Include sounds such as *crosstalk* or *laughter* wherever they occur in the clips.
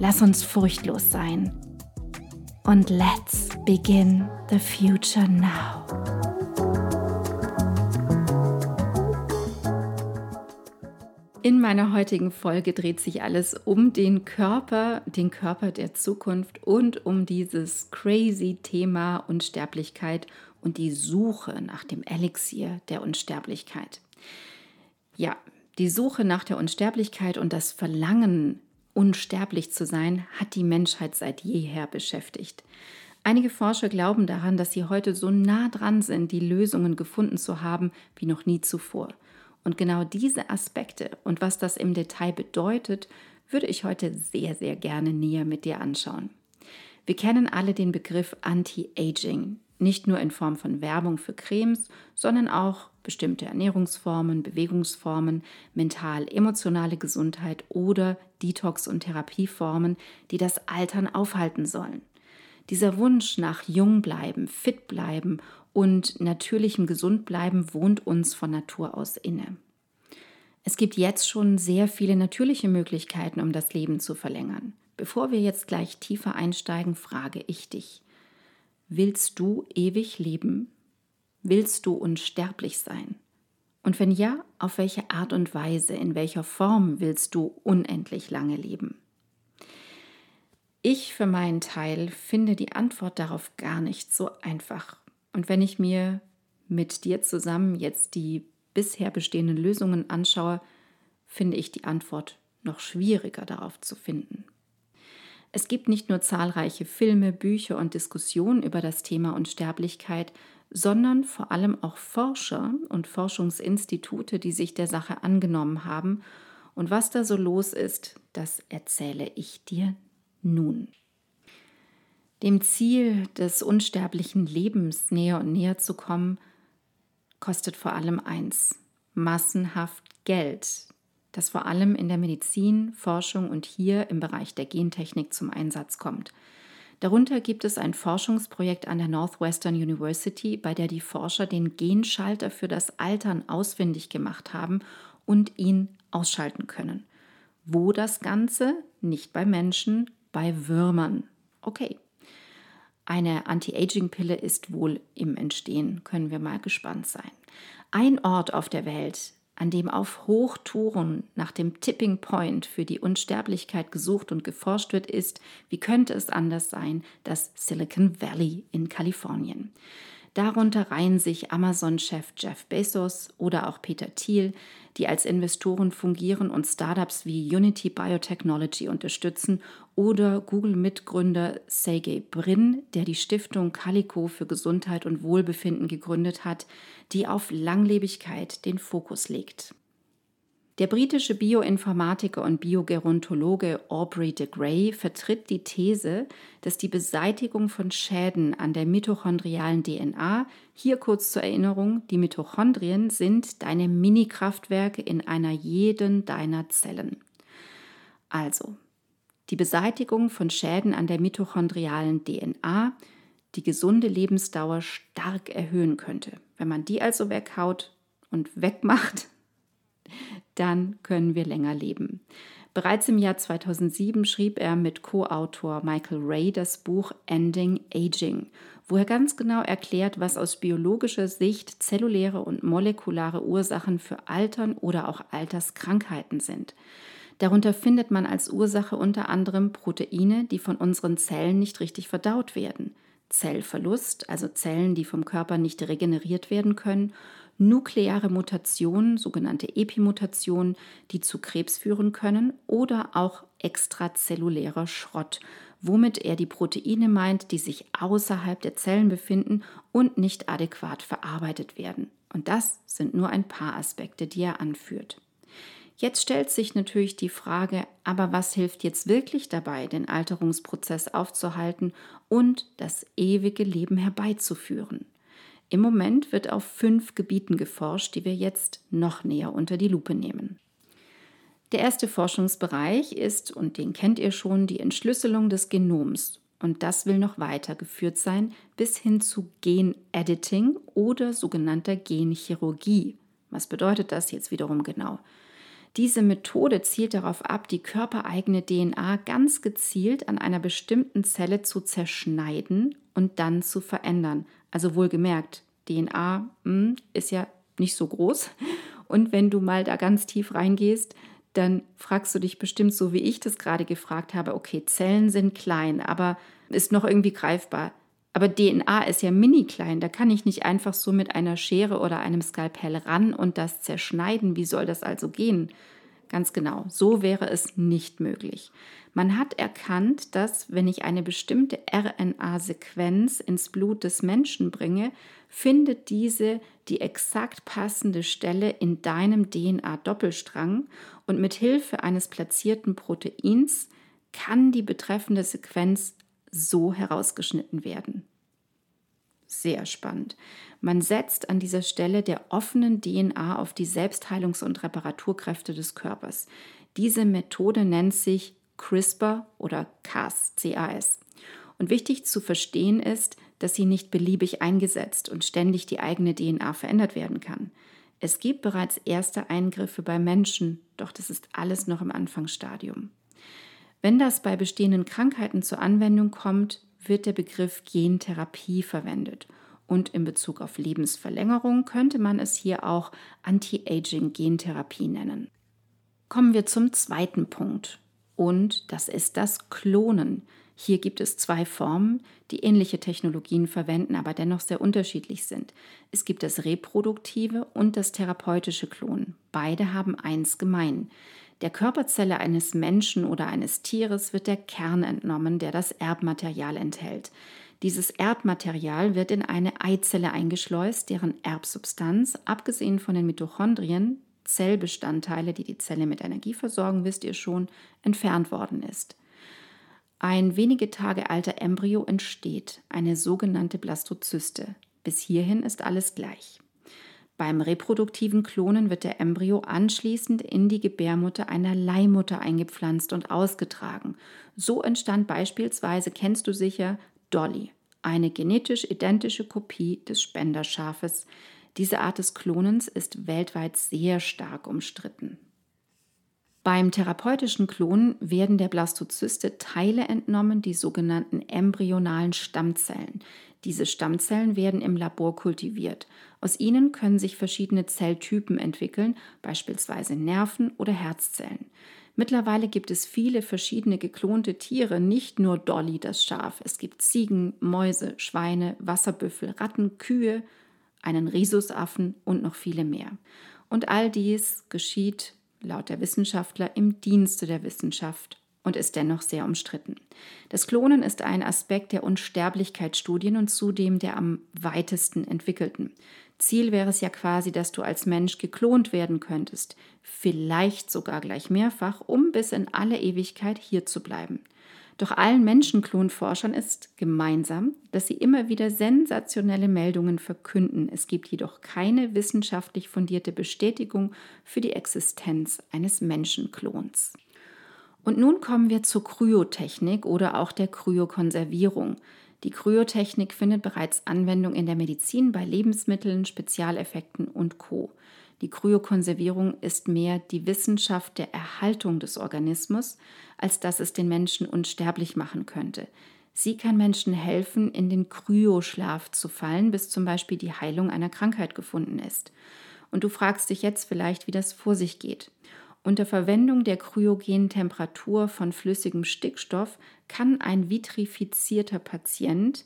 Lass uns furchtlos sein. Und let's begin the future now. In meiner heutigen Folge dreht sich alles um den Körper, den Körper der Zukunft und um dieses crazy Thema Unsterblichkeit und die Suche nach dem Elixier der Unsterblichkeit. Ja, die Suche nach der Unsterblichkeit und das Verlangen unsterblich zu sein, hat die Menschheit seit jeher beschäftigt. Einige Forscher glauben daran, dass sie heute so nah dran sind, die Lösungen gefunden zu haben wie noch nie zuvor. Und genau diese Aspekte und was das im Detail bedeutet, würde ich heute sehr, sehr gerne näher mit dir anschauen. Wir kennen alle den Begriff Anti-Aging, nicht nur in Form von Werbung für Cremes, sondern auch bestimmte Ernährungsformen, Bewegungsformen, mental-emotionale Gesundheit oder Detox- und Therapieformen, die das Altern aufhalten sollen. Dieser Wunsch nach jung bleiben, fit bleiben und natürlichem gesund bleiben wohnt uns von Natur aus inne. Es gibt jetzt schon sehr viele natürliche Möglichkeiten, um das Leben zu verlängern. Bevor wir jetzt gleich tiefer einsteigen, frage ich dich, Willst du ewig leben? Willst du unsterblich sein? Und wenn ja, auf welche Art und Weise, in welcher Form willst du unendlich lange leben? Ich für meinen Teil finde die Antwort darauf gar nicht so einfach. Und wenn ich mir mit dir zusammen jetzt die bisher bestehenden Lösungen anschaue, finde ich die Antwort noch schwieriger darauf zu finden. Es gibt nicht nur zahlreiche Filme, Bücher und Diskussionen über das Thema Unsterblichkeit, sondern vor allem auch Forscher und Forschungsinstitute, die sich der Sache angenommen haben. Und was da so los ist, das erzähle ich dir nun. Dem Ziel des unsterblichen Lebens näher und näher zu kommen, kostet vor allem eins, massenhaft Geld, das vor allem in der Medizin, Forschung und hier im Bereich der Gentechnik zum Einsatz kommt. Darunter gibt es ein Forschungsprojekt an der Northwestern University, bei der die Forscher den Genschalter für das Altern ausfindig gemacht haben und ihn ausschalten können. Wo das Ganze? Nicht bei Menschen, bei Würmern. Okay. Eine Anti-Aging-Pille ist wohl im Entstehen, können wir mal gespannt sein. Ein Ort auf der Welt, an dem auf Hochtouren nach dem Tipping Point für die Unsterblichkeit gesucht und geforscht wird, ist, wie könnte es anders sein, das Silicon Valley in Kalifornien. Darunter reihen sich Amazon-Chef Jeff Bezos oder auch Peter Thiel, die als Investoren fungieren und Startups wie Unity Biotechnology unterstützen, oder Google-Mitgründer Sergey Brin, der die Stiftung Calico für Gesundheit und Wohlbefinden gegründet hat, die auf Langlebigkeit den Fokus legt. Der britische Bioinformatiker und Biogerontologe Aubrey de Grey vertritt die These, dass die Beseitigung von Schäden an der mitochondrialen DNA, hier kurz zur Erinnerung, die Mitochondrien sind deine Mini-Kraftwerke in einer jeden deiner Zellen. Also, die Beseitigung von Schäden an der mitochondrialen DNA die gesunde Lebensdauer stark erhöhen könnte. Wenn man die also weghaut und wegmacht, *laughs* dann können wir länger leben. Bereits im Jahr 2007 schrieb er mit Co-Autor Michael Ray das Buch Ending Aging, wo er ganz genau erklärt, was aus biologischer Sicht zelluläre und molekulare Ursachen für Altern oder auch Alterskrankheiten sind. Darunter findet man als Ursache unter anderem Proteine, die von unseren Zellen nicht richtig verdaut werden, Zellverlust, also Zellen, die vom Körper nicht regeneriert werden können, nukleare Mutationen, sogenannte Epimutationen, die zu Krebs führen können, oder auch extrazellulärer Schrott, womit er die Proteine meint, die sich außerhalb der Zellen befinden und nicht adäquat verarbeitet werden. Und das sind nur ein paar Aspekte, die er anführt. Jetzt stellt sich natürlich die Frage, aber was hilft jetzt wirklich dabei, den Alterungsprozess aufzuhalten und das ewige Leben herbeizuführen? Im Moment wird auf fünf Gebieten geforscht, die wir jetzt noch näher unter die Lupe nehmen. Der erste Forschungsbereich ist, und den kennt ihr schon, die Entschlüsselung des Genoms. Und das will noch weitergeführt sein bis hin zu Gen-Editing oder sogenannter Genchirurgie. Was bedeutet das jetzt wiederum genau? Diese Methode zielt darauf ab, die körpereigene DNA ganz gezielt an einer bestimmten Zelle zu zerschneiden und dann zu verändern. Also wohlgemerkt, DNA hm, ist ja nicht so groß. Und wenn du mal da ganz tief reingehst, dann fragst du dich bestimmt so, wie ich das gerade gefragt habe, okay, Zellen sind klein, aber ist noch irgendwie greifbar. Aber DNA ist ja mini klein, da kann ich nicht einfach so mit einer Schere oder einem Skalpell ran und das zerschneiden. Wie soll das also gehen? Ganz genau, so wäre es nicht möglich. Man hat erkannt, dass wenn ich eine bestimmte RNA-Sequenz ins Blut des Menschen bringe, findet diese die exakt passende Stelle in deinem DNA-Doppelstrang und mit Hilfe eines platzierten Proteins kann die betreffende Sequenz so herausgeschnitten werden. Sehr spannend. Man setzt an dieser Stelle der offenen DNA auf die Selbstheilungs- und Reparaturkräfte des Körpers. Diese Methode nennt sich CRISPR oder Cas, CAS. Und wichtig zu verstehen ist, dass sie nicht beliebig eingesetzt und ständig die eigene DNA verändert werden kann. Es gibt bereits erste Eingriffe bei Menschen, doch das ist alles noch im Anfangsstadium. Wenn das bei bestehenden Krankheiten zur Anwendung kommt, wird der Begriff Gentherapie verwendet. Und in Bezug auf Lebensverlängerung könnte man es hier auch Anti-Aging-Gentherapie nennen. Kommen wir zum zweiten Punkt. Und das ist das Klonen. Hier gibt es zwei Formen, die ähnliche Technologien verwenden, aber dennoch sehr unterschiedlich sind. Es gibt das reproduktive und das therapeutische Klonen. Beide haben eins gemein. Der Körperzelle eines Menschen oder eines Tieres wird der Kern entnommen, der das Erbmaterial enthält. Dieses Erbmaterial wird in eine Eizelle eingeschleust, deren Erbsubstanz, abgesehen von den Mitochondrien, Zellbestandteile, die die Zelle mit Energie versorgen, wisst ihr schon, entfernt worden ist. Ein wenige Tage alter Embryo entsteht, eine sogenannte Blastozyste. Bis hierhin ist alles gleich. Beim reproduktiven Klonen wird der Embryo anschließend in die Gebärmutter einer Leihmutter eingepflanzt und ausgetragen. So entstand beispielsweise, kennst du sicher, Dolly, eine genetisch identische Kopie des Spenderschafes. Diese Art des Klonens ist weltweit sehr stark umstritten. Beim therapeutischen Klonen werden der Blastozyste Teile entnommen, die sogenannten embryonalen Stammzellen. Diese Stammzellen werden im Labor kultiviert. Aus ihnen können sich verschiedene Zelltypen entwickeln, beispielsweise Nerven oder Herzzellen. Mittlerweile gibt es viele verschiedene geklonte Tiere, nicht nur Dolly das Schaf. Es gibt Ziegen, Mäuse, Schweine, Wasserbüffel, Ratten, Kühe, einen Rhesusaffen und noch viele mehr. Und all dies geschieht laut der Wissenschaftler im Dienste der Wissenschaft und ist dennoch sehr umstritten. Das Klonen ist ein Aspekt der Unsterblichkeitsstudien und zudem der am weitesten entwickelten. Ziel wäre es ja quasi, dass du als Mensch geklont werden könntest, vielleicht sogar gleich mehrfach, um bis in alle Ewigkeit hier zu bleiben. Doch allen Menschenklonforschern ist gemeinsam, dass sie immer wieder sensationelle Meldungen verkünden. Es gibt jedoch keine wissenschaftlich fundierte Bestätigung für die Existenz eines Menschenklons. Und nun kommen wir zur Kryotechnik oder auch der Kryokonservierung. Die Kryotechnik findet bereits Anwendung in der Medizin bei Lebensmitteln, Spezialeffekten und Co. Die Kryokonservierung ist mehr die Wissenschaft der Erhaltung des Organismus, als dass es den Menschen unsterblich machen könnte. Sie kann Menschen helfen, in den Kryoschlaf zu fallen, bis zum Beispiel die Heilung einer Krankheit gefunden ist. Und du fragst dich jetzt vielleicht, wie das vor sich geht. Unter Verwendung der kryogenen Temperatur von flüssigem Stickstoff kann ein vitrifizierter Patient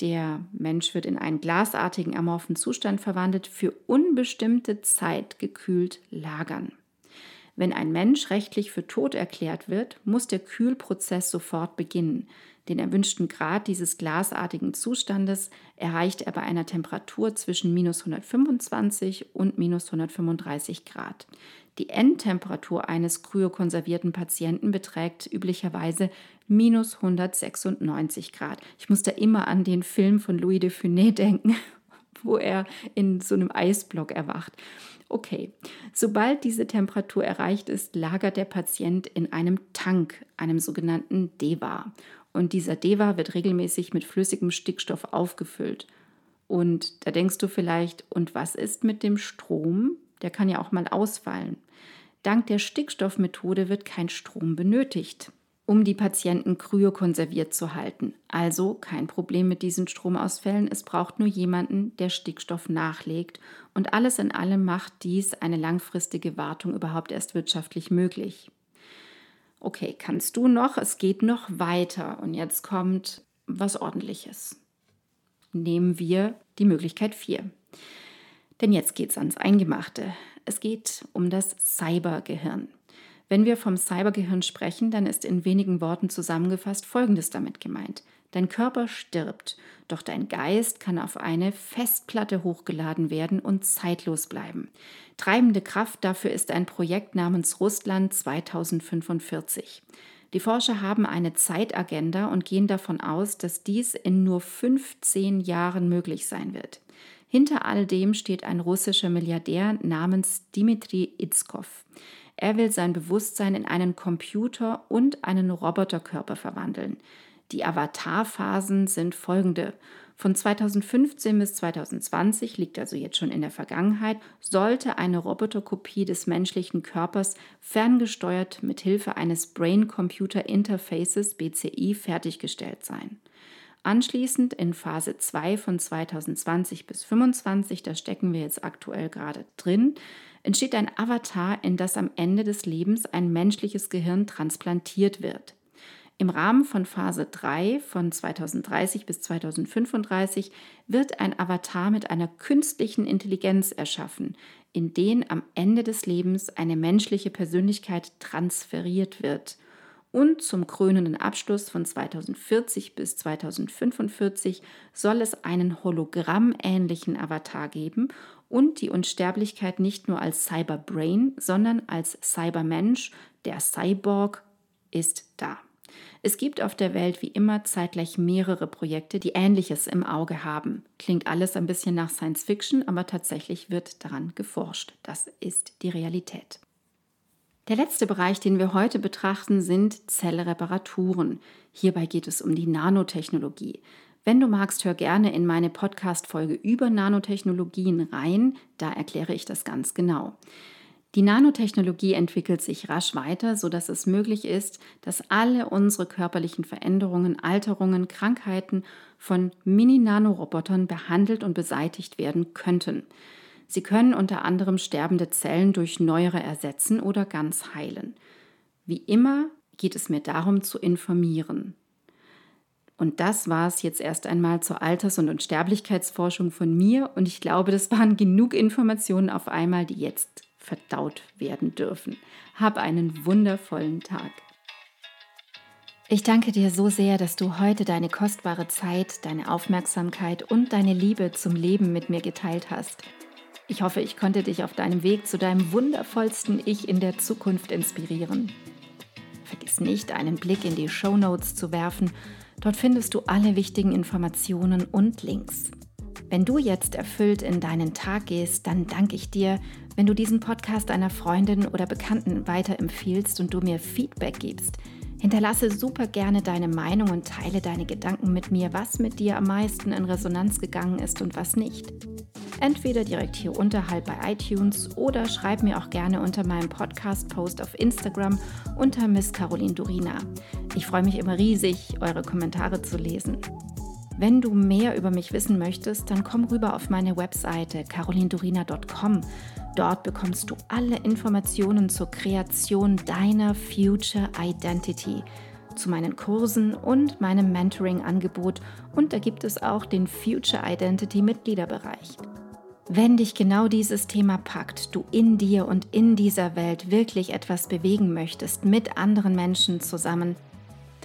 der Mensch wird in einen glasartigen amorphen Zustand verwandelt, für unbestimmte Zeit gekühlt lagern. Wenn ein Mensch rechtlich für tot erklärt wird, muss der Kühlprozess sofort beginnen. Den erwünschten Grad dieses glasartigen Zustandes erreicht er bei einer Temperatur zwischen minus 125 und minus 135 Grad. Die Endtemperatur eines kryokonservierten Patienten beträgt üblicherweise minus 196 Grad. Ich muss da immer an den Film von Louis de Funès denken, wo er in so einem Eisblock erwacht. Okay, sobald diese Temperatur erreicht ist, lagert der Patient in einem Tank, einem sogenannten Deva. Und dieser Deva wird regelmäßig mit flüssigem Stickstoff aufgefüllt. Und da denkst du vielleicht, und was ist mit dem Strom? Der kann ja auch mal ausfallen. Dank der Stickstoffmethode wird kein Strom benötigt, um die Patienten kryokonserviert zu halten. Also kein Problem mit diesen Stromausfällen. Es braucht nur jemanden, der Stickstoff nachlegt. Und alles in allem macht dies eine langfristige Wartung überhaupt erst wirtschaftlich möglich. Okay, kannst du noch? Es geht noch weiter. Und jetzt kommt was Ordentliches. Nehmen wir die Möglichkeit 4. Denn jetzt geht es ans Eingemachte. Es geht um das Cybergehirn. Wenn wir vom Cybergehirn sprechen, dann ist in wenigen Worten zusammengefasst Folgendes damit gemeint. Dein Körper stirbt, doch dein Geist kann auf eine Festplatte hochgeladen werden und zeitlos bleiben. Treibende Kraft dafür ist ein Projekt namens Russland 2045. Die Forscher haben eine Zeitagenda und gehen davon aus, dass dies in nur 15 Jahren möglich sein wird. Hinter all dem steht ein russischer Milliardär namens Dmitri Itzkov. Er will sein Bewusstsein in einen Computer und einen Roboterkörper verwandeln. Die Avatarphasen sind folgende. Von 2015 bis 2020 liegt also jetzt schon in der Vergangenheit, sollte eine Roboterkopie des menschlichen Körpers ferngesteuert mit Hilfe eines Brain-Computer Interfaces BCI fertiggestellt sein. Anschließend in Phase 2 von 2020 bis 2025, da stecken wir jetzt aktuell gerade drin, entsteht ein Avatar, in das am Ende des Lebens ein menschliches Gehirn transplantiert wird. Im Rahmen von Phase 3 von 2030 bis 2035 wird ein Avatar mit einer künstlichen Intelligenz erschaffen, in den am Ende des Lebens eine menschliche Persönlichkeit transferiert wird und zum krönenden Abschluss von 2040 bis 2045 soll es einen hologrammähnlichen Avatar geben und die Unsterblichkeit nicht nur als Cyberbrain, sondern als Cybermensch, der Cyborg, ist da. Es gibt auf der Welt wie immer zeitgleich mehrere Projekte, die Ähnliches im Auge haben. Klingt alles ein bisschen nach Science Fiction, aber tatsächlich wird daran geforscht. Das ist die Realität. Der letzte Bereich, den wir heute betrachten, sind Zellreparaturen. Hierbei geht es um die Nanotechnologie. Wenn du magst, hör gerne in meine Podcast-Folge über Nanotechnologien rein, da erkläre ich das ganz genau. Die Nanotechnologie entwickelt sich rasch weiter, sodass es möglich ist, dass alle unsere körperlichen Veränderungen, Alterungen, Krankheiten von Mini-Nanorobotern behandelt und beseitigt werden könnten. Sie können unter anderem sterbende Zellen durch neuere ersetzen oder ganz heilen. Wie immer geht es mir darum zu informieren. Und das war es jetzt erst einmal zur Alters- und Unsterblichkeitsforschung von mir und ich glaube, das waren genug Informationen auf einmal, die jetzt verdaut werden dürfen. Hab einen wundervollen Tag. Ich danke dir so sehr, dass du heute deine kostbare Zeit, deine Aufmerksamkeit und deine Liebe zum Leben mit mir geteilt hast. Ich hoffe, ich konnte dich auf deinem Weg zu deinem wundervollsten Ich in der Zukunft inspirieren. Vergiss nicht, einen Blick in die Show Notes zu werfen. Dort findest du alle wichtigen Informationen und Links. Wenn du jetzt erfüllt in deinen Tag gehst, dann danke ich dir, wenn du diesen Podcast einer Freundin oder Bekannten weiterempfiehlst und du mir Feedback gibst. Hinterlasse super gerne deine Meinung und teile deine Gedanken mit mir, was mit dir am meisten in Resonanz gegangen ist und was nicht. Entweder direkt hier unterhalb bei iTunes oder schreib mir auch gerne unter meinem Podcast-Post auf Instagram unter Miss Caroline Durina. Ich freue mich immer riesig, eure Kommentare zu lesen. Wenn du mehr über mich wissen möchtest, dann komm rüber auf meine Webseite carolindurina.com. Dort bekommst du alle Informationen zur Kreation deiner Future Identity zu meinen Kursen und meinem Mentoring-Angebot und da gibt es auch den Future Identity Mitgliederbereich. Wenn dich genau dieses Thema packt, du in dir und in dieser Welt wirklich etwas bewegen möchtest mit anderen Menschen zusammen,